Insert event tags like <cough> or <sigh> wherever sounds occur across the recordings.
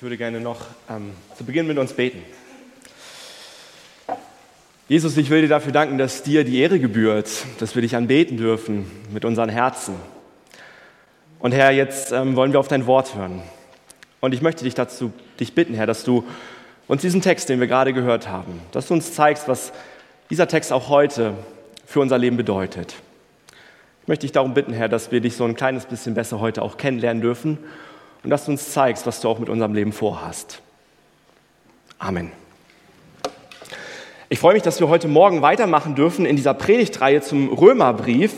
Ich würde gerne noch ähm, zu Beginn mit uns beten. Jesus, ich will dir dafür danken, dass dir die Ehre gebührt, dass wir dich anbeten dürfen mit unseren Herzen. Und Herr, jetzt ähm, wollen wir auf dein Wort hören. Und ich möchte dich dazu dich bitten, Herr, dass du uns diesen Text, den wir gerade gehört haben, dass du uns zeigst, was dieser Text auch heute für unser Leben bedeutet. Ich möchte dich darum bitten, Herr, dass wir dich so ein kleines bisschen besser heute auch kennenlernen dürfen und dass du uns zeigst, was du auch mit unserem Leben vorhast. Amen. Ich freue mich, dass wir heute Morgen weitermachen dürfen in dieser Predigtreihe zum Römerbrief.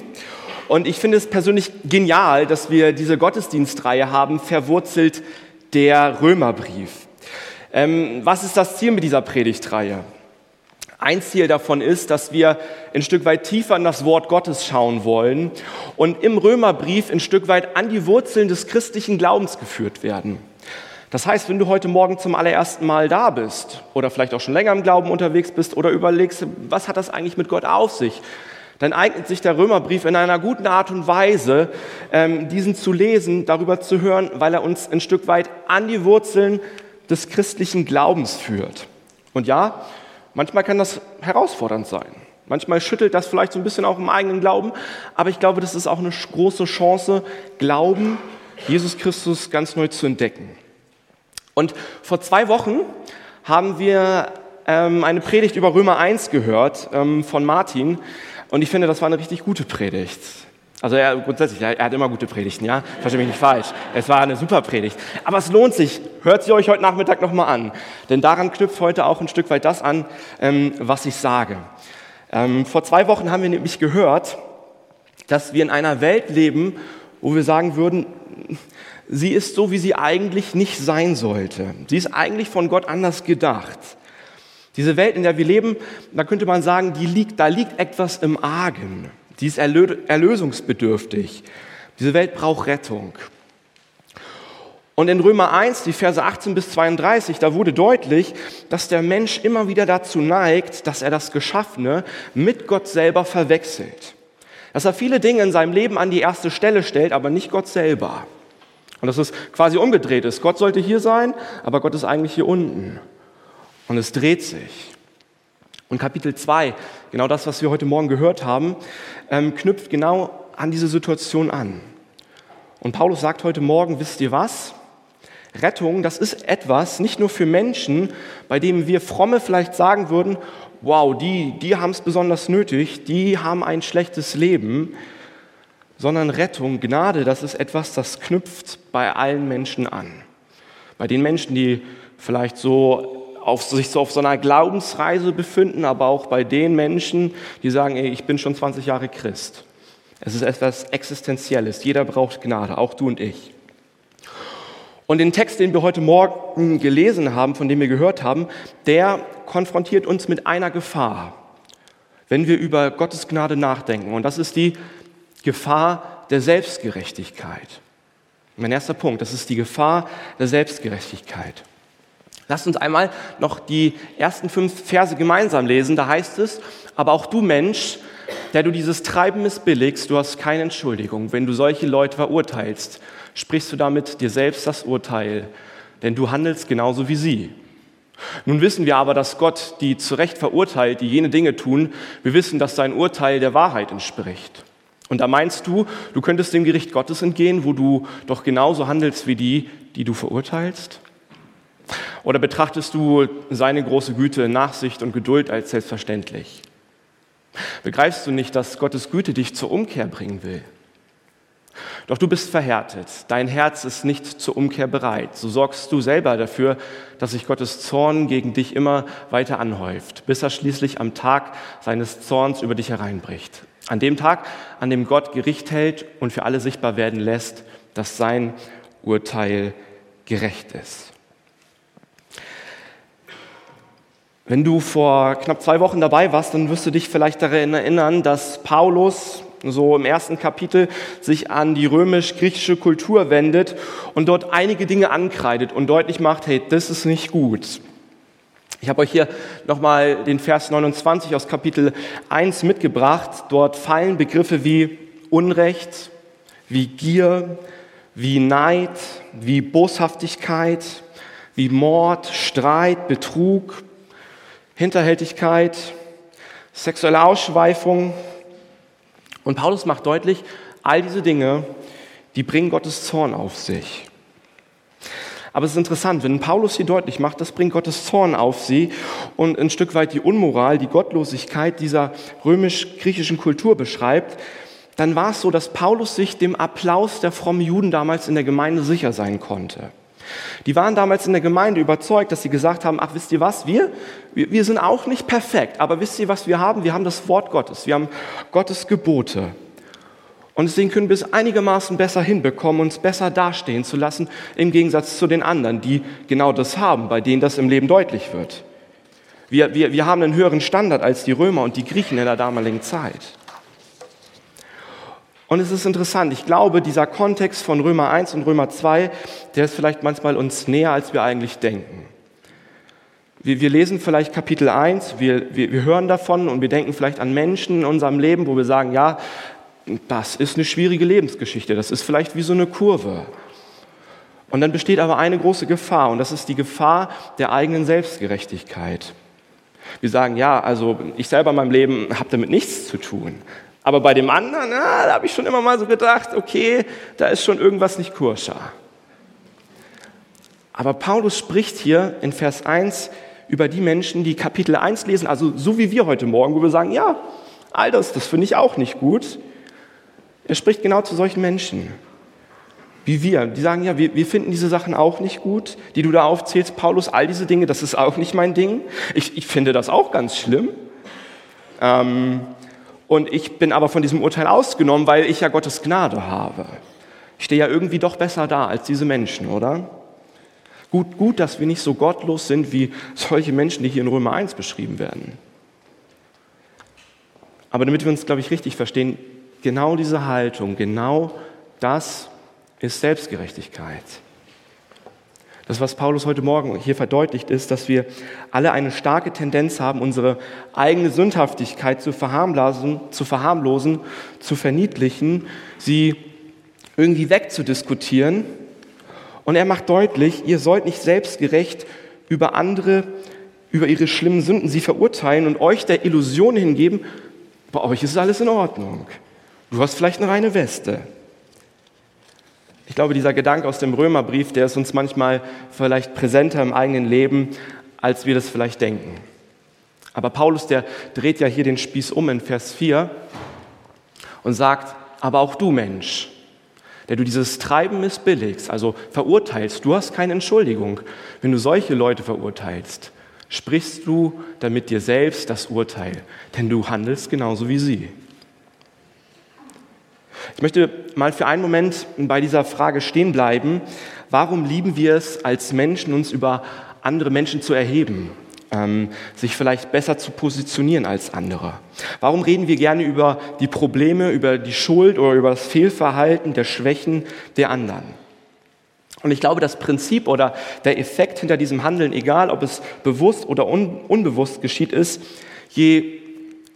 Und ich finde es persönlich genial, dass wir diese Gottesdienstreihe haben, verwurzelt der Römerbrief. Ähm, was ist das Ziel mit dieser Predigtreihe? Ein Ziel davon ist, dass wir ein Stück weit tiefer in das Wort Gottes schauen wollen und im Römerbrief ein Stück weit an die Wurzeln des christlichen Glaubens geführt werden. Das heißt, wenn du heute Morgen zum allerersten Mal da bist oder vielleicht auch schon länger im Glauben unterwegs bist oder überlegst, was hat das eigentlich mit Gott auf sich, dann eignet sich der Römerbrief in einer guten Art und Weise, ähm, diesen zu lesen, darüber zu hören, weil er uns ein Stück weit an die Wurzeln des christlichen Glaubens führt. Und ja, Manchmal kann das herausfordernd sein. Manchmal schüttelt das vielleicht so ein bisschen auch im eigenen Glauben, aber ich glaube, das ist auch eine große Chance, Glauben, Jesus Christus ganz neu zu entdecken. Und vor zwei Wochen haben wir ähm, eine Predigt über Römer 1 gehört ähm, von Martin und ich finde, das war eine richtig gute Predigt. Also er grundsätzlich, er, er hat immer gute Predigten, ja? Verstehe mich nicht falsch. Es war eine super Predigt. Aber es lohnt sich. Hört sie euch heute Nachmittag nochmal an. Denn daran knüpft heute auch ein Stück weit das an, ähm, was ich sage. Ähm, vor zwei Wochen haben wir nämlich gehört, dass wir in einer Welt leben, wo wir sagen würden, sie ist so, wie sie eigentlich nicht sein sollte. Sie ist eigentlich von Gott anders gedacht. Diese Welt, in der wir leben, da könnte man sagen, die liegt, da liegt etwas im Argen. Die ist erlösungsbedürftig. Diese Welt braucht Rettung. Und in Römer 1, die Verse 18 bis 32, da wurde deutlich, dass der Mensch immer wieder dazu neigt, dass er das Geschaffene mit Gott selber verwechselt. Dass er viele Dinge in seinem Leben an die erste Stelle stellt, aber nicht Gott selber. Und dass es quasi umgedreht ist. Gott sollte hier sein, aber Gott ist eigentlich hier unten. Und es dreht sich. Und Kapitel 2, genau das, was wir heute Morgen gehört haben, ähm, knüpft genau an diese Situation an. Und Paulus sagt heute Morgen, wisst ihr was? Rettung, das ist etwas nicht nur für Menschen, bei denen wir fromme vielleicht sagen würden, wow, die, die haben es besonders nötig, die haben ein schlechtes Leben, sondern Rettung, Gnade, das ist etwas, das knüpft bei allen Menschen an. Bei den Menschen, die vielleicht so auf, sich so auf so einer Glaubensreise befinden, aber auch bei den Menschen, die sagen, ey, ich bin schon 20 Jahre Christ. Es ist etwas Existenzielles. Jeder braucht Gnade, auch du und ich. Und den Text, den wir heute Morgen gelesen haben, von dem wir gehört haben, der konfrontiert uns mit einer Gefahr, wenn wir über Gottes Gnade nachdenken. Und das ist die Gefahr der Selbstgerechtigkeit. Mein erster Punkt, das ist die Gefahr der Selbstgerechtigkeit. Lasst uns einmal noch die ersten fünf Verse gemeinsam lesen. Da heißt es, aber auch du Mensch, der du dieses Treiben missbilligst, du hast keine Entschuldigung. Wenn du solche Leute verurteilst, sprichst du damit dir selbst das Urteil, denn du handelst genauso wie sie. Nun wissen wir aber, dass Gott die zu Recht verurteilt, die jene Dinge tun. Wir wissen, dass sein Urteil der Wahrheit entspricht. Und da meinst du, du könntest dem Gericht Gottes entgehen, wo du doch genauso handelst wie die, die du verurteilst? Oder betrachtest du seine große Güte, Nachsicht und Geduld als selbstverständlich? Begreifst du nicht, dass Gottes Güte dich zur Umkehr bringen will? Doch du bist verhärtet, dein Herz ist nicht zur Umkehr bereit. So sorgst du selber dafür, dass sich Gottes Zorn gegen dich immer weiter anhäuft, bis er schließlich am Tag seines Zorns über dich hereinbricht. An dem Tag, an dem Gott Gericht hält und für alle sichtbar werden lässt, dass sein Urteil gerecht ist. Wenn du vor knapp zwei Wochen dabei warst, dann wirst du dich vielleicht daran erinnern, dass Paulus so im ersten Kapitel sich an die römisch-griechische Kultur wendet und dort einige Dinge ankreidet und deutlich macht, hey, das ist nicht gut. Ich habe euch hier nochmal den Vers 29 aus Kapitel 1 mitgebracht. Dort fallen Begriffe wie Unrecht, wie Gier, wie Neid, wie Boshaftigkeit, wie Mord, Streit, Betrug, Hinterhältigkeit, sexuelle Ausschweifung. Und Paulus macht deutlich, all diese Dinge, die bringen Gottes Zorn auf sich. Aber es ist interessant, wenn Paulus hier deutlich macht, das bringt Gottes Zorn auf sie und ein Stück weit die Unmoral, die Gottlosigkeit dieser römisch-griechischen Kultur beschreibt, dann war es so, dass Paulus sich dem Applaus der frommen Juden damals in der Gemeinde sicher sein konnte. Die waren damals in der Gemeinde überzeugt, dass sie gesagt haben, ach wisst ihr was, wir, wir sind auch nicht perfekt, aber wisst ihr, was wir haben? Wir haben das Wort Gottes, wir haben Gottes Gebote. Und deswegen können wir es einigermaßen besser hinbekommen, uns besser dastehen zu lassen, im Gegensatz zu den anderen, die genau das haben, bei denen das im Leben deutlich wird. Wir, wir, wir haben einen höheren Standard als die Römer und die Griechen in der damaligen Zeit. Und es ist interessant, ich glaube, dieser Kontext von Römer 1 und Römer 2, der ist vielleicht manchmal uns näher, als wir eigentlich denken. Wir, wir lesen vielleicht Kapitel 1, wir, wir, wir hören davon und wir denken vielleicht an Menschen in unserem Leben, wo wir sagen, ja, das ist eine schwierige Lebensgeschichte, das ist vielleicht wie so eine Kurve. Und dann besteht aber eine große Gefahr und das ist die Gefahr der eigenen Selbstgerechtigkeit. Wir sagen, ja, also ich selber in meinem Leben habe damit nichts zu tun. Aber bei dem anderen, na, da habe ich schon immer mal so gedacht, okay, da ist schon irgendwas nicht kurscher. Aber Paulus spricht hier in Vers 1 über die Menschen, die Kapitel 1 lesen, also so wie wir heute Morgen, wo wir sagen, ja, all das, das finde ich auch nicht gut. Er spricht genau zu solchen Menschen wie wir. Die sagen, ja, wir, wir finden diese Sachen auch nicht gut, die du da aufzählst, Paulus, all diese Dinge, das ist auch nicht mein Ding. Ich, ich finde das auch ganz schlimm. Ähm, und ich bin aber von diesem Urteil ausgenommen, weil ich ja Gottes Gnade habe. Ich stehe ja irgendwie doch besser da als diese Menschen, oder? Gut, gut, dass wir nicht so gottlos sind wie solche Menschen, die hier in Römer 1 beschrieben werden. Aber damit wir uns, glaube ich, richtig verstehen, Genau diese Haltung, genau das ist Selbstgerechtigkeit. Das, was Paulus heute Morgen hier verdeutlicht, ist, dass wir alle eine starke Tendenz haben, unsere eigene Sündhaftigkeit zu verharmlosen, zu, verharmlosen, zu verniedlichen, sie irgendwie wegzudiskutieren. Und er macht deutlich, ihr sollt nicht selbstgerecht über andere, über ihre schlimmen Sünden sie verurteilen und euch der Illusion hingeben, bei euch ist alles in Ordnung. Du hast vielleicht eine reine Weste. Ich glaube, dieser Gedanke aus dem Römerbrief, der ist uns manchmal vielleicht präsenter im eigenen Leben, als wir das vielleicht denken. Aber Paulus, der dreht ja hier den Spieß um in Vers 4 und sagt, aber auch du Mensch, der du dieses Treiben missbilligst, also verurteilst, du hast keine Entschuldigung. Wenn du solche Leute verurteilst, sprichst du damit dir selbst das Urteil, denn du handelst genauso wie sie. Ich möchte mal für einen Moment bei dieser Frage stehen bleiben. Warum lieben wir es als Menschen, uns über andere Menschen zu erheben, ähm, sich vielleicht besser zu positionieren als andere? Warum reden wir gerne über die Probleme, über die Schuld oder über das Fehlverhalten der Schwächen der anderen? Und ich glaube, das Prinzip oder der Effekt hinter diesem Handeln, egal ob es bewusst oder un unbewusst geschieht, ist, je,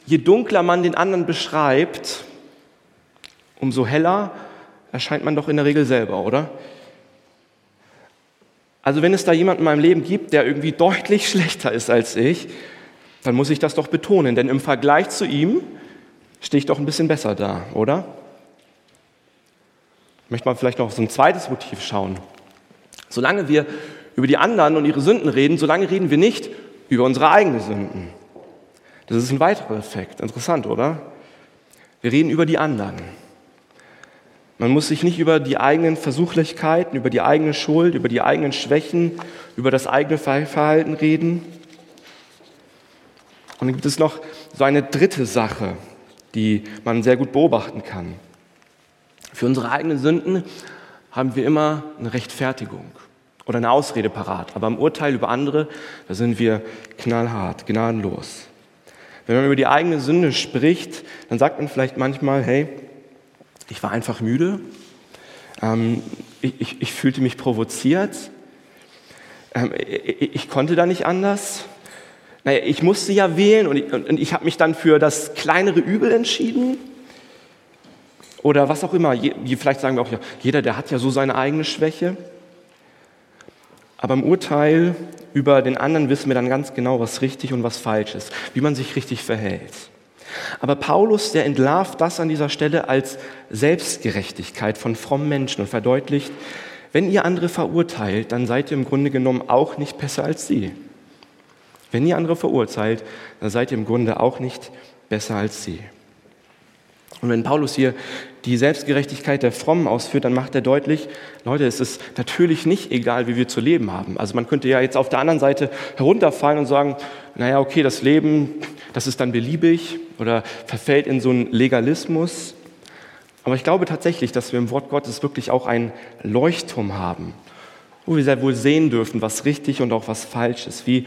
je dunkler man den anderen beschreibt, umso heller erscheint man doch in der Regel selber, oder? Also wenn es da jemanden in meinem Leben gibt, der irgendwie deutlich <laughs> schlechter ist als ich, dann muss ich das doch betonen, denn im Vergleich zu ihm stehe ich doch ein bisschen besser da, oder? Ich möchte mal vielleicht noch auf so ein zweites Motiv schauen. Solange wir über die anderen und ihre Sünden reden, solange reden wir nicht über unsere eigenen Sünden. Das ist ein weiterer Effekt. Interessant, oder? Wir reden über die anderen. Man muss sich nicht über die eigenen Versuchlichkeiten, über die eigene Schuld, über die eigenen Schwächen, über das eigene Verhalten reden. Und dann gibt es noch so eine dritte Sache, die man sehr gut beobachten kann. Für unsere eigenen Sünden haben wir immer eine Rechtfertigung oder eine Ausrede parat. Aber im Urteil über andere, da sind wir knallhart, gnadenlos. Wenn man über die eigene Sünde spricht, dann sagt man vielleicht manchmal, hey, ich war einfach müde. Ähm, ich, ich, ich, fühlte mich provoziert. Ähm, ich, ich, konnte da nicht anders. Naja, ich musste ja wählen und ich, und ich habe mich dann für das kleinere Übel entschieden. Oder was auch immer. Je, vielleicht sagen wir auch, ja, jeder, der hat ja so seine eigene Schwäche. Aber im Urteil über den anderen wissen wir dann ganz genau, was richtig und was falsch ist, wie man sich richtig verhält. Aber Paulus, der entlarvt das an dieser Stelle als Selbstgerechtigkeit von frommen Menschen und verdeutlicht, wenn ihr andere verurteilt, dann seid ihr im Grunde genommen auch nicht besser als sie. Wenn ihr andere verurteilt, dann seid ihr im Grunde auch nicht besser als sie. Und wenn Paulus hier die Selbstgerechtigkeit der Frommen ausführt, dann macht er deutlich, Leute, es ist natürlich nicht egal, wie wir zu leben haben. Also man könnte ja jetzt auf der anderen Seite herunterfallen und sagen, naja, okay, das Leben, das ist dann beliebig oder verfällt in so einen Legalismus. Aber ich glaube tatsächlich, dass wir im Wort Gottes wirklich auch einen Leuchtturm haben, wo wir sehr wohl sehen dürfen, was richtig und auch was falsch ist, wie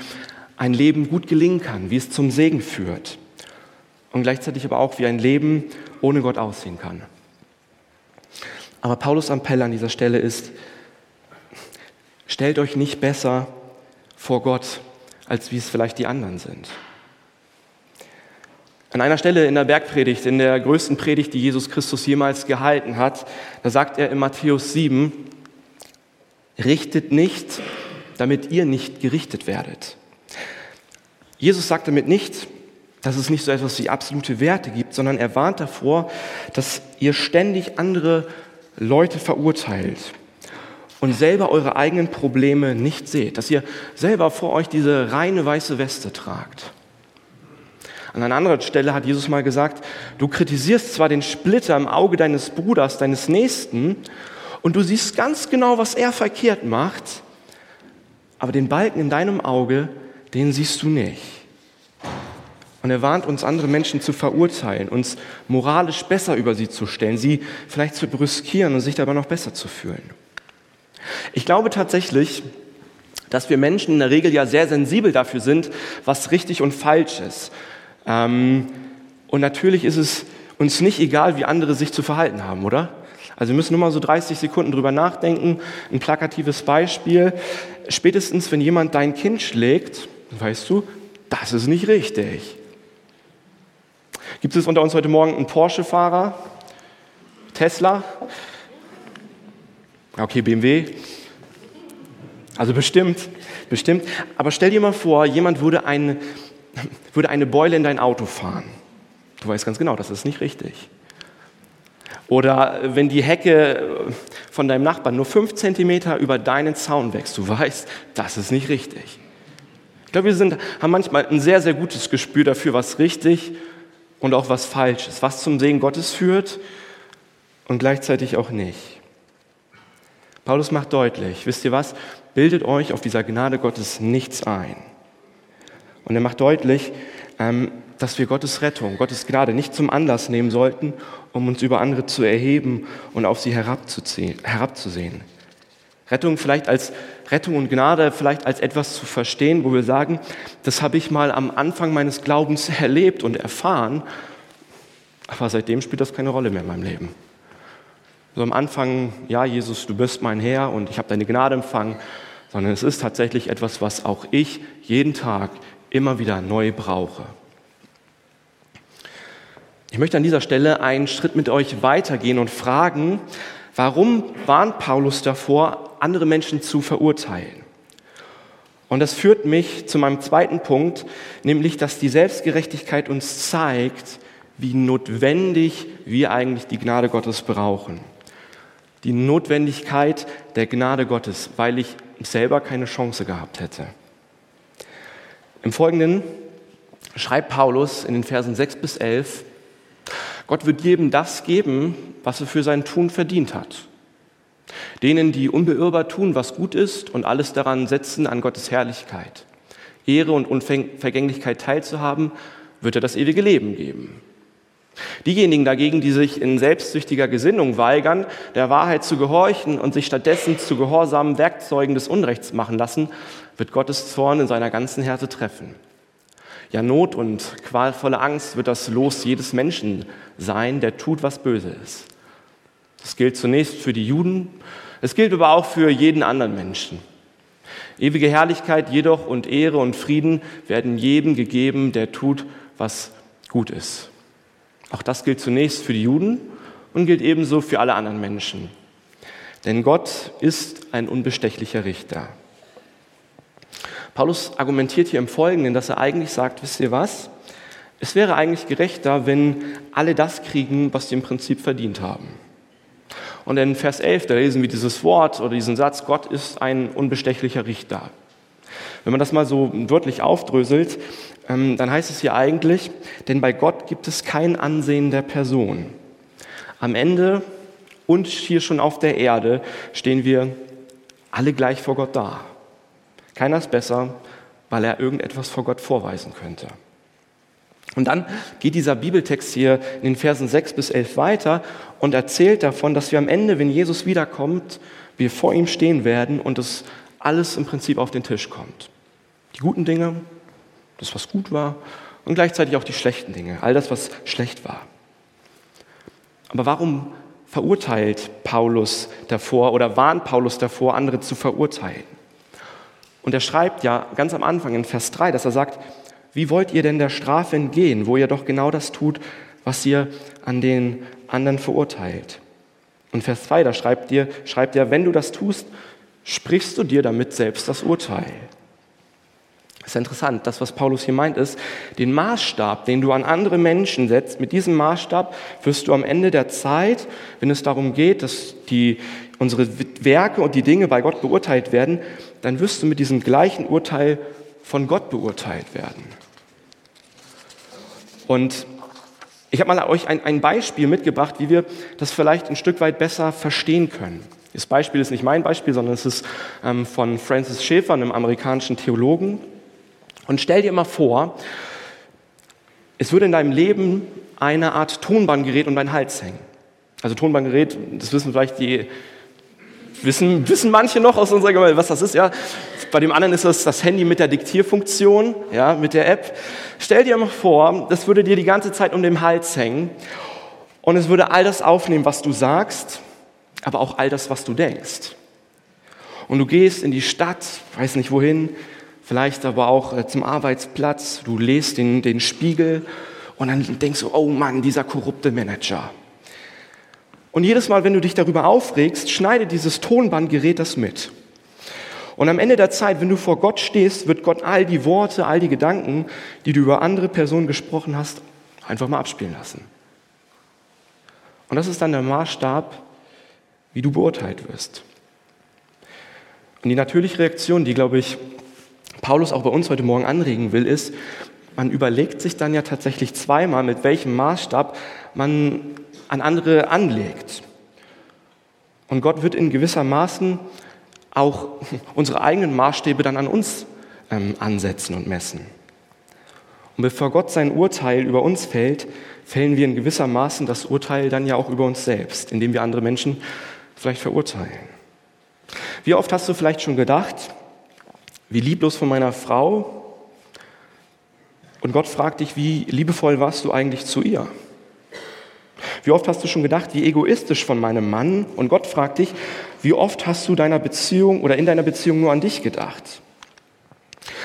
ein Leben gut gelingen kann, wie es zum Segen führt und gleichzeitig aber auch, wie ein Leben ohne Gott aussehen kann. Aber Paulus Appell an dieser Stelle ist, stellt euch nicht besser vor Gott, als wie es vielleicht die anderen sind. An einer Stelle in der Bergpredigt, in der größten Predigt, die Jesus Christus jemals gehalten hat, da sagt er in Matthäus 7, richtet nicht, damit ihr nicht gerichtet werdet. Jesus sagt damit nicht, dass es nicht so etwas wie absolute Werte gibt, sondern er warnt davor, dass ihr ständig andere Leute verurteilt und selber eure eigenen Probleme nicht seht, dass ihr selber vor euch diese reine weiße Weste tragt. An einer anderen Stelle hat Jesus mal gesagt, du kritisierst zwar den Splitter im Auge deines Bruders, deines Nächsten, und du siehst ganz genau, was er verkehrt macht, aber den Balken in deinem Auge, den siehst du nicht. Und er warnt uns, andere Menschen zu verurteilen, uns moralisch besser über sie zu stellen, sie vielleicht zu brüskieren und sich dabei noch besser zu fühlen. Ich glaube tatsächlich, dass wir Menschen in der Regel ja sehr sensibel dafür sind, was richtig und falsch ist. Ähm, und natürlich ist es uns nicht egal, wie andere sich zu verhalten haben, oder? Also wir müssen nur mal so 30 Sekunden drüber nachdenken. Ein plakatives Beispiel. Spätestens, wenn jemand dein Kind schlägt, weißt du, das ist nicht richtig. Gibt es unter uns heute Morgen einen Porsche-Fahrer? Tesla? Okay, BMW. Also bestimmt, bestimmt. Aber stell dir mal vor, jemand würde eine, würde eine Beule in dein Auto fahren. Du weißt ganz genau, das ist nicht richtig. Oder wenn die Hecke von deinem Nachbarn nur fünf Zentimeter über deinen Zaun wächst, du weißt, das ist nicht richtig. Ich glaube, wir sind, haben manchmal ein sehr, sehr gutes Gespür dafür, was richtig und auch was Falsches, was zum Segen Gottes führt und gleichzeitig auch nicht. Paulus macht deutlich, wisst ihr was, bildet euch auf dieser Gnade Gottes nichts ein. Und er macht deutlich, ähm, dass wir Gottes Rettung, Gottes Gnade nicht zum Anlass nehmen sollten, um uns über andere zu erheben und auf sie herabzusehen. Rettung vielleicht als Rettung und Gnade vielleicht als etwas zu verstehen, wo wir sagen, das habe ich mal am Anfang meines Glaubens erlebt und erfahren, aber seitdem spielt das keine Rolle mehr in meinem Leben. So am Anfang, ja Jesus, du bist mein Herr und ich habe deine Gnade empfangen, sondern es ist tatsächlich etwas, was auch ich jeden Tag immer wieder neu brauche. Ich möchte an dieser Stelle einen Schritt mit euch weitergehen und fragen, warum warnt Paulus davor, andere Menschen zu verurteilen. Und das führt mich zu meinem zweiten Punkt, nämlich dass die Selbstgerechtigkeit uns zeigt, wie notwendig wir eigentlich die Gnade Gottes brauchen. Die Notwendigkeit der Gnade Gottes, weil ich selber keine Chance gehabt hätte. Im Folgenden schreibt Paulus in den Versen 6 bis 11, Gott wird jedem das geben, was er für sein Tun verdient hat. Denen, die unbeirrbar tun, was gut ist und alles daran setzen, an Gottes Herrlichkeit, Ehre und Unvergänglichkeit teilzuhaben, wird er das ewige Leben geben. Diejenigen dagegen, die sich in selbstsüchtiger Gesinnung weigern, der Wahrheit zu gehorchen und sich stattdessen zu gehorsamen Werkzeugen des Unrechts machen lassen, wird Gottes Zorn in seiner ganzen Härte treffen. Ja, Not und qualvolle Angst wird das Los jedes Menschen sein, der tut, was böse ist. Das gilt zunächst für die Juden, es gilt aber auch für jeden anderen Menschen. Ewige Herrlichkeit jedoch und Ehre und Frieden werden jedem gegeben, der tut, was gut ist. Auch das gilt zunächst für die Juden und gilt ebenso für alle anderen Menschen. Denn Gott ist ein unbestechlicher Richter. Paulus argumentiert hier im Folgenden, dass er eigentlich sagt, wisst ihr was? Es wäre eigentlich gerechter, wenn alle das kriegen, was sie im Prinzip verdient haben. Und in Vers 11, da lesen wir dieses Wort oder diesen Satz, Gott ist ein unbestechlicher Richter. Wenn man das mal so wörtlich aufdröselt, ähm, dann heißt es hier eigentlich, denn bei Gott gibt es kein Ansehen der Person. Am Ende und hier schon auf der Erde stehen wir alle gleich vor Gott da. Keiner ist besser, weil er irgendetwas vor Gott vorweisen könnte. Und dann geht dieser Bibeltext hier in den Versen 6 bis 11 weiter und erzählt davon, dass wir am Ende, wenn Jesus wiederkommt, wir vor ihm stehen werden und es alles im Prinzip auf den Tisch kommt. Die guten Dinge, das, was gut war, und gleichzeitig auch die schlechten Dinge, all das, was schlecht war. Aber warum verurteilt Paulus davor oder warnt Paulus davor, andere zu verurteilen? Und er schreibt ja ganz am Anfang in Vers 3, dass er sagt, wie wollt ihr denn der Strafe entgehen, wo ihr doch genau das tut, was ihr an den anderen verurteilt? Und Vers 2, da schreibt, ihr, schreibt er, wenn du das tust, sprichst du dir damit selbst das Urteil. Das ist interessant. Das, was Paulus hier meint, ist, den Maßstab, den du an andere Menschen setzt, mit diesem Maßstab wirst du am Ende der Zeit, wenn es darum geht, dass die, unsere Werke und die Dinge bei Gott beurteilt werden, dann wirst du mit diesem gleichen Urteil von Gott beurteilt werden. Und ich habe mal euch ein, ein Beispiel mitgebracht, wie wir das vielleicht ein Stück weit besser verstehen können. Das Beispiel ist nicht mein Beispiel, sondern es ist ähm, von Francis Schaeffer, einem amerikanischen Theologen. Und stell dir mal vor, es würde in deinem Leben eine Art Tonbandgerät um deinen Hals hängen. Also Tonbandgerät, das wissen vielleicht die, wissen, wissen manche noch aus unserer Gemeinde, was das ist, ja. Bei dem anderen ist das das Handy mit der Diktierfunktion, ja, mit der App. Stell dir mal vor, das würde dir die ganze Zeit um den Hals hängen und es würde all das aufnehmen, was du sagst, aber auch all das, was du denkst. Und du gehst in die Stadt, weiß nicht wohin, vielleicht aber auch äh, zum Arbeitsplatz, du lest den, den Spiegel und dann denkst du, oh Mann, dieser korrupte Manager. Und jedes Mal, wenn du dich darüber aufregst, schneidet dieses Tonbandgerät das mit. Und am Ende der Zeit, wenn du vor Gott stehst, wird Gott all die Worte, all die Gedanken, die du über andere Personen gesprochen hast, einfach mal abspielen lassen. Und das ist dann der Maßstab, wie du beurteilt wirst. Und die natürliche Reaktion, die, glaube ich, Paulus auch bei uns heute Morgen anregen will, ist, man überlegt sich dann ja tatsächlich zweimal, mit welchem Maßstab man an andere anlegt. Und Gott wird in gewisser Maßen auch <laughs> unsere eigenen Maßstäbe dann an uns ähm, ansetzen und messen. Und bevor Gott sein Urteil über uns fällt, fällen wir in gewisser Maßen das Urteil dann ja auch über uns selbst, indem wir andere Menschen vielleicht verurteilen. Wie oft hast du vielleicht schon gedacht, wie lieblos von meiner Frau. Und Gott fragt dich, wie liebevoll warst du eigentlich zu ihr? Wie oft hast du schon gedacht, wie egoistisch von meinem Mann? Und Gott fragt dich, wie oft hast du deiner Beziehung oder in deiner Beziehung nur an dich gedacht?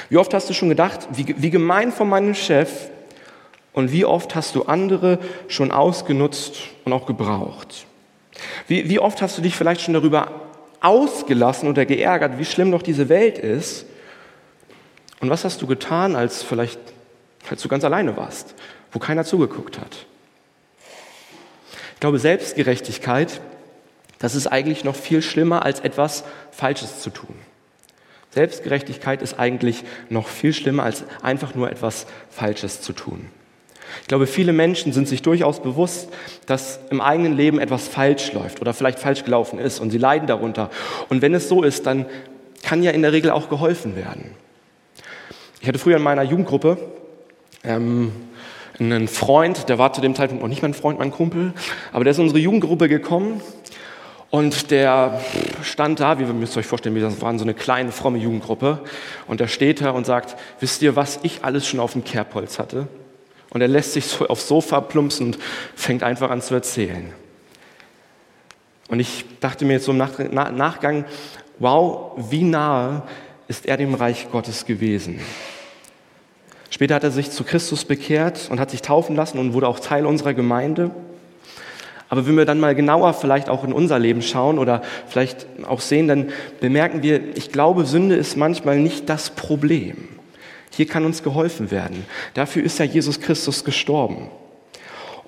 Wie oft hast du schon gedacht, wie, wie gemein von meinem Chef? Und wie oft hast du andere schon ausgenutzt und auch gebraucht? Wie, wie oft hast du dich vielleicht schon darüber ausgelassen oder geärgert, wie schlimm doch diese Welt ist? Und was hast du getan, als vielleicht, als du ganz alleine warst, wo keiner zugeguckt hat? Ich glaube, Selbstgerechtigkeit, das ist eigentlich noch viel schlimmer, als etwas Falsches zu tun. Selbstgerechtigkeit ist eigentlich noch viel schlimmer, als einfach nur etwas Falsches zu tun. Ich glaube, viele Menschen sind sich durchaus bewusst, dass im eigenen Leben etwas falsch läuft oder vielleicht falsch gelaufen ist und sie leiden darunter. Und wenn es so ist, dann kann ja in der Regel auch geholfen werden. Ich hatte früher in meiner Jugendgruppe ähm, einen Freund, der war zu dem Zeitpunkt noch nicht mein Freund, mein Kumpel, aber der ist in unsere Jugendgruppe gekommen und der stand da, wie wir müsst euch vorstellen, wir waren so eine kleine, fromme Jugendgruppe und der steht da und sagt, wisst ihr, was ich alles schon auf dem Kerbholz hatte? Und er lässt sich so aufs Sofa plumpsen und fängt einfach an zu erzählen. Und ich dachte mir jetzt so im Nachgang, wow, wie nahe ist er dem Reich Gottes gewesen? Später hat er sich zu Christus bekehrt und hat sich taufen lassen und wurde auch Teil unserer Gemeinde. Aber wenn wir dann mal genauer vielleicht auch in unser Leben schauen oder vielleicht auch sehen, dann bemerken wir, ich glaube, Sünde ist manchmal nicht das Problem. Hier kann uns geholfen werden. Dafür ist ja Jesus Christus gestorben.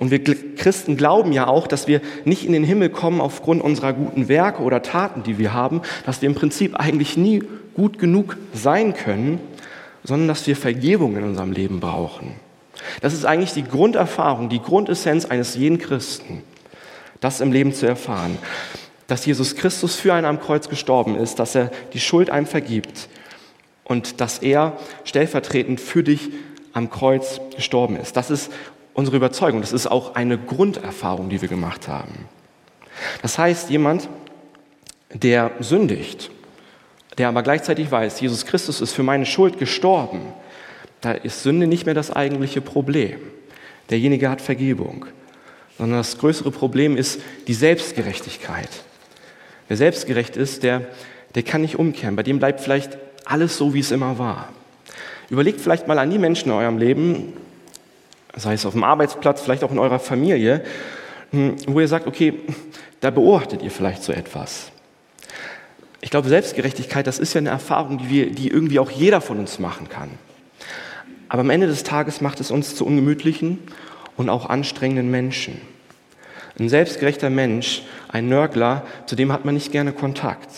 Und wir Christen glauben ja auch, dass wir nicht in den Himmel kommen aufgrund unserer guten Werke oder Taten, die wir haben, dass wir im Prinzip eigentlich nie gut genug sein können, sondern dass wir Vergebung in unserem Leben brauchen. Das ist eigentlich die Grunderfahrung, die Grundessenz eines jeden Christen, das im Leben zu erfahren. Dass Jesus Christus für einen am Kreuz gestorben ist, dass er die Schuld einem vergibt und dass er stellvertretend für dich am Kreuz gestorben ist. Das ist unsere Überzeugung. Das ist auch eine Grunderfahrung, die wir gemacht haben. Das heißt, jemand, der sündigt, der aber gleichzeitig weiß, Jesus Christus ist für meine Schuld gestorben, da ist Sünde nicht mehr das eigentliche Problem. Derjenige hat Vergebung, sondern das größere Problem ist die Selbstgerechtigkeit. Wer selbstgerecht ist, der, der kann nicht umkehren. Bei dem bleibt vielleicht alles so, wie es immer war. Überlegt vielleicht mal an die Menschen in eurem Leben, sei es auf dem Arbeitsplatz, vielleicht auch in eurer Familie, hm, wo ihr sagt, okay, da beobachtet ihr vielleicht so etwas. Ich glaube, Selbstgerechtigkeit, das ist ja eine Erfahrung, die, wir, die irgendwie auch jeder von uns machen kann. Aber am Ende des Tages macht es uns zu ungemütlichen und auch anstrengenden Menschen. Ein selbstgerechter Mensch, ein Nörgler, zu dem hat man nicht gerne Kontakt.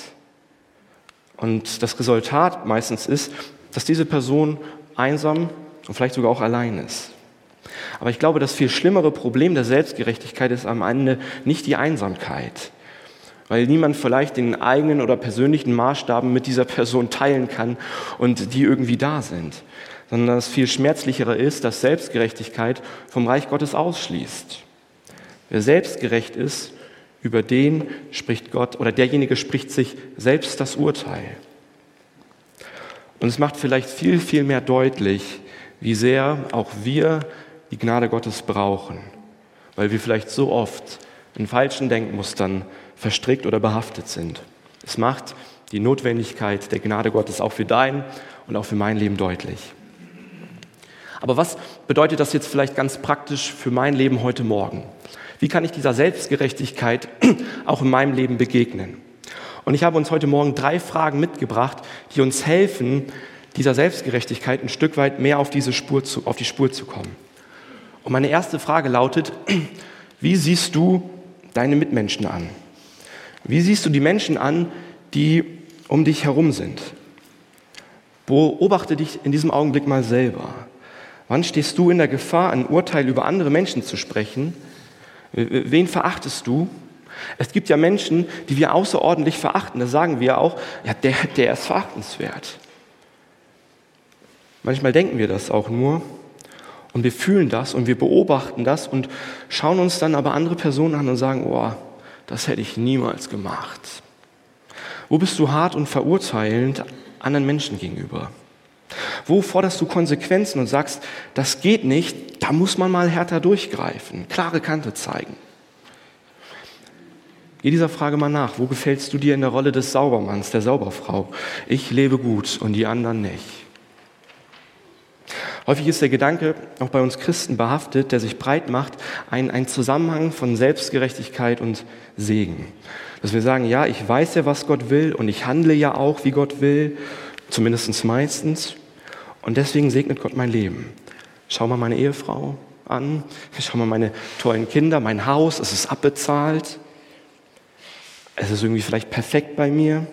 Und das Resultat meistens ist, dass diese Person einsam und vielleicht sogar auch allein ist. Aber ich glaube, das viel schlimmere Problem der Selbstgerechtigkeit ist am Ende nicht die Einsamkeit, weil niemand vielleicht den eigenen oder persönlichen Maßstaben mit dieser Person teilen kann und die irgendwie da sind, sondern das viel schmerzlichere ist, dass Selbstgerechtigkeit vom Reich Gottes ausschließt. Wer selbstgerecht ist, über den spricht Gott oder derjenige spricht sich selbst das Urteil. Und es macht vielleicht viel, viel mehr deutlich, wie sehr auch wir die Gnade Gottes brauchen, weil wir vielleicht so oft in falschen Denkmustern verstrickt oder behaftet sind. Es macht die Notwendigkeit der Gnade Gottes auch für dein und auch für mein Leben deutlich. Aber was bedeutet das jetzt vielleicht ganz praktisch für mein Leben heute Morgen? Wie kann ich dieser Selbstgerechtigkeit <clears throat> auch in meinem Leben begegnen? Und ich habe uns heute Morgen drei Fragen mitgebracht, die uns helfen, dieser Selbstgerechtigkeit ein Stück weit mehr auf, diese Spur zu, auf die Spur zu kommen. Und meine erste Frage lautet, <clears throat> wie siehst du deine Mitmenschen an? Wie siehst du die Menschen an, die um dich herum sind? Beobachte dich in diesem Augenblick mal selber. Wann stehst du in der Gefahr, ein Urteil über andere Menschen zu sprechen? Wen verachtest du? Es gibt ja Menschen, die wir außerordentlich verachten. Da sagen wir auch, ja, der, der ist verachtenswert. Manchmal denken wir das auch nur, und wir fühlen das und wir beobachten das und schauen uns dann aber andere Personen an und sagen, oh, das hätte ich niemals gemacht. Wo bist du hart und verurteilend anderen Menschen gegenüber? Wo forderst du Konsequenzen und sagst, das geht nicht, da muss man mal härter durchgreifen, klare Kante zeigen? Geh dieser Frage mal nach. Wo gefällst du dir in der Rolle des Saubermanns, der Sauberfrau? Ich lebe gut und die anderen nicht. Häufig ist der Gedanke auch bei uns Christen behaftet, der sich breit macht, ein, ein Zusammenhang von Selbstgerechtigkeit und Segen. Dass wir sagen, ja, ich weiß ja, was Gott will und ich handle ja auch, wie Gott will, zumindest meistens. Und deswegen segnet Gott mein Leben. Schau mal meine Ehefrau an, <laughs> schau mal meine tollen Kinder, mein Haus, es ist abbezahlt. Es ist irgendwie vielleicht perfekt bei mir.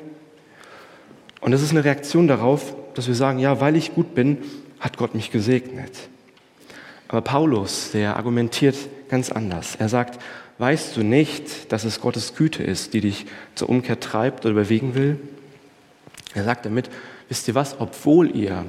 Und das ist eine Reaktion darauf, dass wir sagen, ja, weil ich gut bin, hat Gott mich gesegnet. Aber Paulus, der argumentiert ganz anders. Er sagt, weißt du nicht, dass es Gottes Güte ist, die dich zur Umkehr treibt oder bewegen will? Er sagt damit, wisst ihr was, obwohl ihr,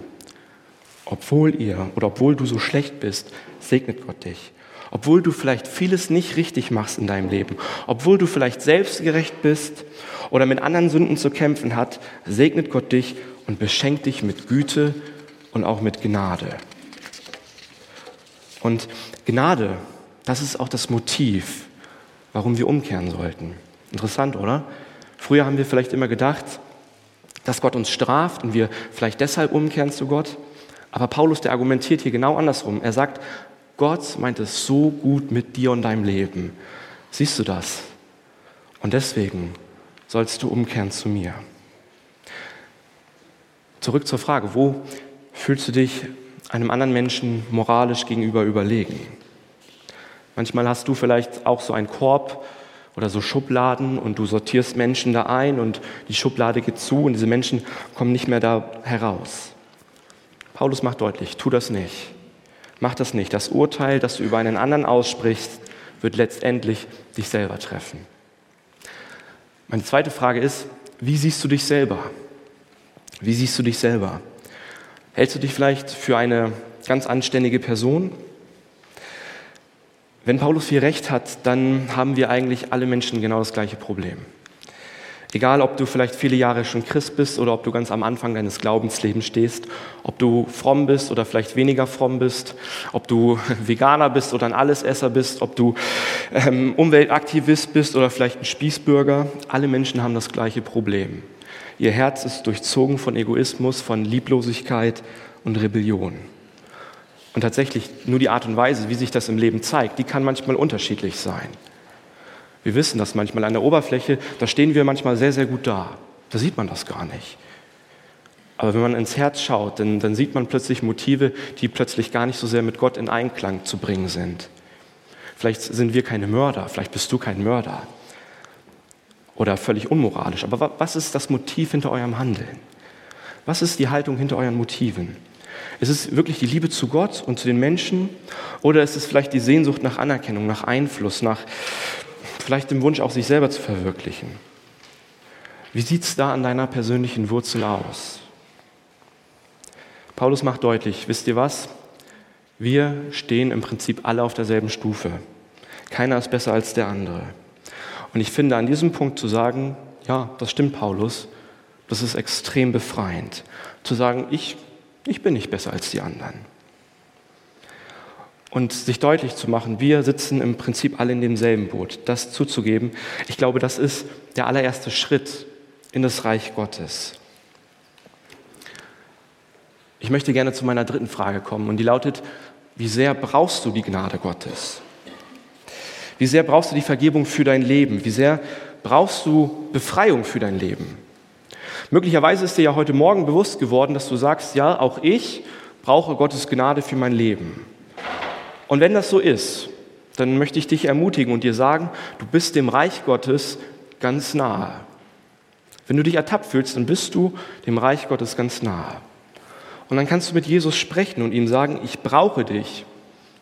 obwohl ihr oder obwohl du so schlecht bist, segnet Gott dich. Obwohl du vielleicht vieles nicht richtig machst in deinem Leben, obwohl du vielleicht selbstgerecht bist oder mit anderen Sünden zu kämpfen hat, segnet Gott dich und beschenkt dich mit Güte und auch mit Gnade. Und Gnade, das ist auch das Motiv, warum wir umkehren sollten. Interessant, oder? Früher haben wir vielleicht immer gedacht, dass Gott uns straft und wir vielleicht deshalb umkehren zu Gott. Aber Paulus, der argumentiert hier genau andersrum. Er sagt, Gott meint es so gut mit dir und deinem Leben. Siehst du das? Und deswegen sollst du umkehren zu mir. Zurück zur Frage, wo fühlst du dich einem anderen Menschen moralisch gegenüber überlegen? Manchmal hast du vielleicht auch so einen Korb oder so Schubladen und du sortierst Menschen da ein und die Schublade geht zu und diese Menschen kommen nicht mehr da heraus. Paulus macht deutlich, tu das nicht. Mach das nicht. Das Urteil, das du über einen anderen aussprichst, wird letztendlich dich selber treffen. Meine zweite Frage ist, wie siehst du dich selber? Wie siehst du dich selber? Hältst du dich vielleicht für eine ganz anständige Person? Wenn Paulus hier recht hat, dann haben wir eigentlich alle Menschen genau das gleiche Problem. Egal, ob du vielleicht viele Jahre schon Christ bist oder ob du ganz am Anfang deines Glaubenslebens stehst, ob du fromm bist oder vielleicht weniger fromm bist, ob du <laughs> Veganer bist oder ein Allesesser bist, ob du ähm, Umweltaktivist bist oder vielleicht ein Spießbürger, alle Menschen haben das gleiche Problem. Ihr Herz ist durchzogen von Egoismus, von Lieblosigkeit und Rebellion. Und tatsächlich nur die Art und Weise, wie sich das im Leben zeigt, die kann manchmal unterschiedlich sein. Wir wissen das manchmal an der Oberfläche, da stehen wir manchmal sehr, sehr gut da. Da sieht man das gar nicht. Aber wenn man ins Herz schaut, dann, dann sieht man plötzlich Motive, die plötzlich gar nicht so sehr mit Gott in Einklang zu bringen sind. Vielleicht sind wir keine Mörder, vielleicht bist du kein Mörder. Oder völlig unmoralisch. Aber was ist das Motiv hinter eurem Handeln? Was ist die Haltung hinter euren Motiven? Ist es wirklich die Liebe zu Gott und zu den Menschen? Oder ist es vielleicht die Sehnsucht nach Anerkennung, nach Einfluss, nach vielleicht dem Wunsch, auch sich selber zu verwirklichen. Wie sieht es da an deiner persönlichen Wurzel aus? Paulus macht deutlich, wisst ihr was? Wir stehen im Prinzip alle auf derselben Stufe. Keiner ist besser als der andere. Und ich finde, an diesem Punkt zu sagen, ja, das stimmt, Paulus, das ist extrem befreiend. Zu sagen, ich, ich bin nicht besser als die anderen und sich deutlich zu machen, wir sitzen im Prinzip alle in demselben Boot. Das zuzugeben, ich glaube, das ist der allererste Schritt in das Reich Gottes. Ich möchte gerne zu meiner dritten Frage kommen und die lautet, wie sehr brauchst du die Gnade Gottes? Wie sehr brauchst du die Vergebung für dein Leben? Wie sehr brauchst du Befreiung für dein Leben? Möglicherweise ist dir ja heute Morgen bewusst geworden, dass du sagst, ja, auch ich brauche Gottes Gnade für mein Leben. Und wenn das so ist, dann möchte ich dich ermutigen und dir sagen, du bist dem Reich Gottes ganz nahe. Wenn du dich ertappt fühlst, dann bist du dem Reich Gottes ganz nahe. Und dann kannst du mit Jesus sprechen und ihm sagen, ich brauche dich.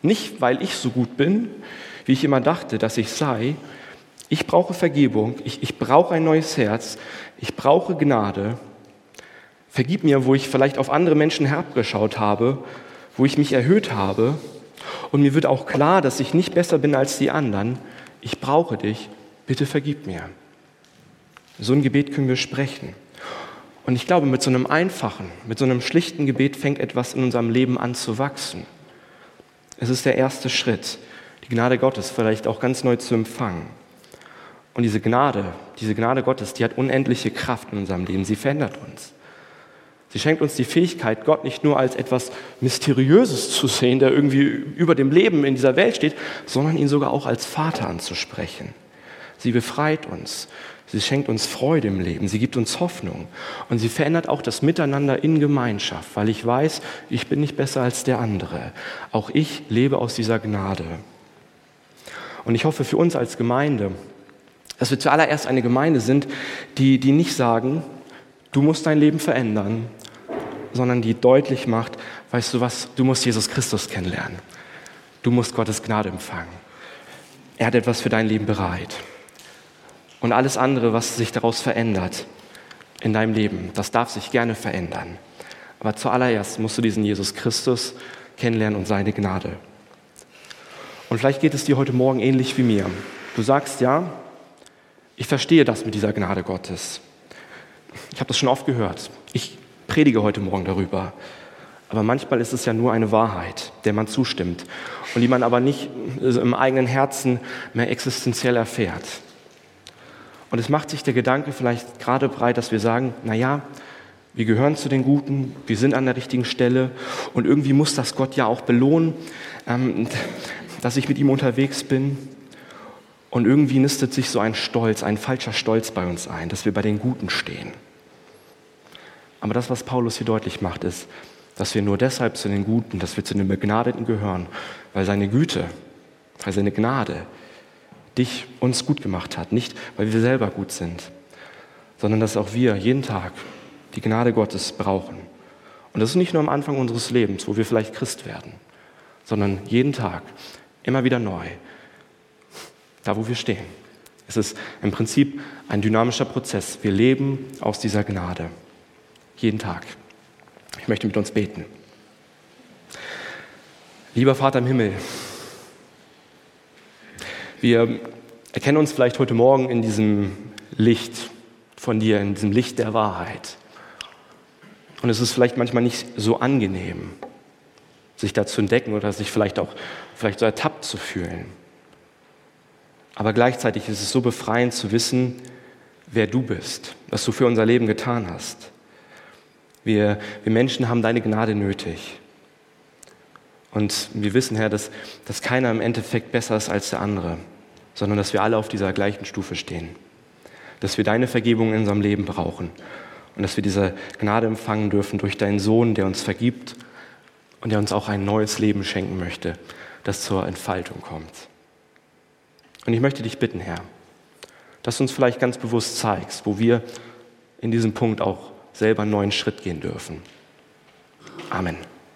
Nicht, weil ich so gut bin, wie ich immer dachte, dass ich sei. Ich brauche Vergebung, ich, ich brauche ein neues Herz, ich brauche Gnade. Vergib mir, wo ich vielleicht auf andere Menschen herabgeschaut habe, wo ich mich erhöht habe und mir wird auch klar, dass ich nicht besser bin als die anderen. Ich brauche dich, bitte vergib mir. So ein Gebet können wir sprechen. Und ich glaube, mit so einem einfachen, mit so einem schlichten Gebet fängt etwas in unserem Leben an zu wachsen. Es ist der erste Schritt, die Gnade Gottes vielleicht auch ganz neu zu empfangen. Und diese Gnade, diese Gnade Gottes, die hat unendliche Kraft in unserem Leben. Sie verändert uns. Sie schenkt uns die Fähigkeit, Gott nicht nur als etwas Mysteriöses zu sehen, der irgendwie über dem Leben in dieser Welt steht, sondern ihn sogar auch als Vater anzusprechen. Sie befreit uns. Sie schenkt uns Freude im Leben. Sie gibt uns Hoffnung. Und sie verändert auch das Miteinander in Gemeinschaft, weil ich weiß, ich bin nicht besser als der andere. Auch ich lebe aus dieser Gnade. Und ich hoffe für uns als Gemeinde, dass wir zuallererst eine Gemeinde sind, die, die nicht sagen, du musst dein Leben verändern, sondern die deutlich macht, weißt du was, du musst Jesus Christus kennenlernen. Du musst Gottes Gnade empfangen. Er hat etwas für dein Leben bereit. Und alles andere, was sich daraus verändert in deinem Leben, das darf sich gerne verändern. Aber zuallererst musst du diesen Jesus Christus kennenlernen und seine Gnade. Und vielleicht geht es dir heute Morgen ähnlich wie mir. Du sagst, ja, ich verstehe das mit dieser Gnade Gottes. Ich habe das schon oft gehört. Ich predige heute Morgen darüber. Aber manchmal ist es ja nur eine Wahrheit, der man zustimmt und die man aber nicht im eigenen Herzen mehr existenziell erfährt. Und es macht sich der Gedanke vielleicht gerade breit, dass wir sagen, naja, wir gehören zu den Guten, wir sind an der richtigen Stelle und irgendwie muss das Gott ja auch belohnen, ähm, dass ich mit ihm unterwegs bin. Und irgendwie nistet sich so ein Stolz, ein falscher Stolz bei uns ein, dass wir bei den Guten stehen. Aber das, was Paulus hier deutlich macht, ist, dass wir nur deshalb zu den Guten, dass wir zu den Begnadeten gehören, weil seine Güte, weil seine Gnade dich uns gut gemacht hat. Nicht, weil wir selber gut sind, sondern dass auch wir jeden Tag die Gnade Gottes brauchen. Und das ist nicht nur am Anfang unseres Lebens, wo wir vielleicht Christ werden, sondern jeden Tag, immer wieder neu, da wo wir stehen. Es ist im Prinzip ein dynamischer Prozess. Wir leben aus dieser Gnade. Jeden Tag. Ich möchte mit uns beten. Lieber Vater im Himmel, wir erkennen uns vielleicht heute Morgen in diesem Licht von dir, in diesem Licht der Wahrheit. Und es ist vielleicht manchmal nicht so angenehm, sich da zu entdecken oder sich vielleicht auch vielleicht so ertappt zu fühlen. Aber gleichzeitig ist es so befreiend zu wissen, wer du bist, was du für unser Leben getan hast. Wir, wir Menschen haben deine Gnade nötig. Und wir wissen, Herr, dass, dass keiner im Endeffekt besser ist als der andere, sondern dass wir alle auf dieser gleichen Stufe stehen. Dass wir deine Vergebung in unserem Leben brauchen und dass wir diese Gnade empfangen dürfen durch deinen Sohn, der uns vergibt und der uns auch ein neues Leben schenken möchte, das zur Entfaltung kommt. Und ich möchte dich bitten, Herr, dass du uns vielleicht ganz bewusst zeigst, wo wir in diesem Punkt auch selber einen neuen Schritt gehen dürfen. Amen.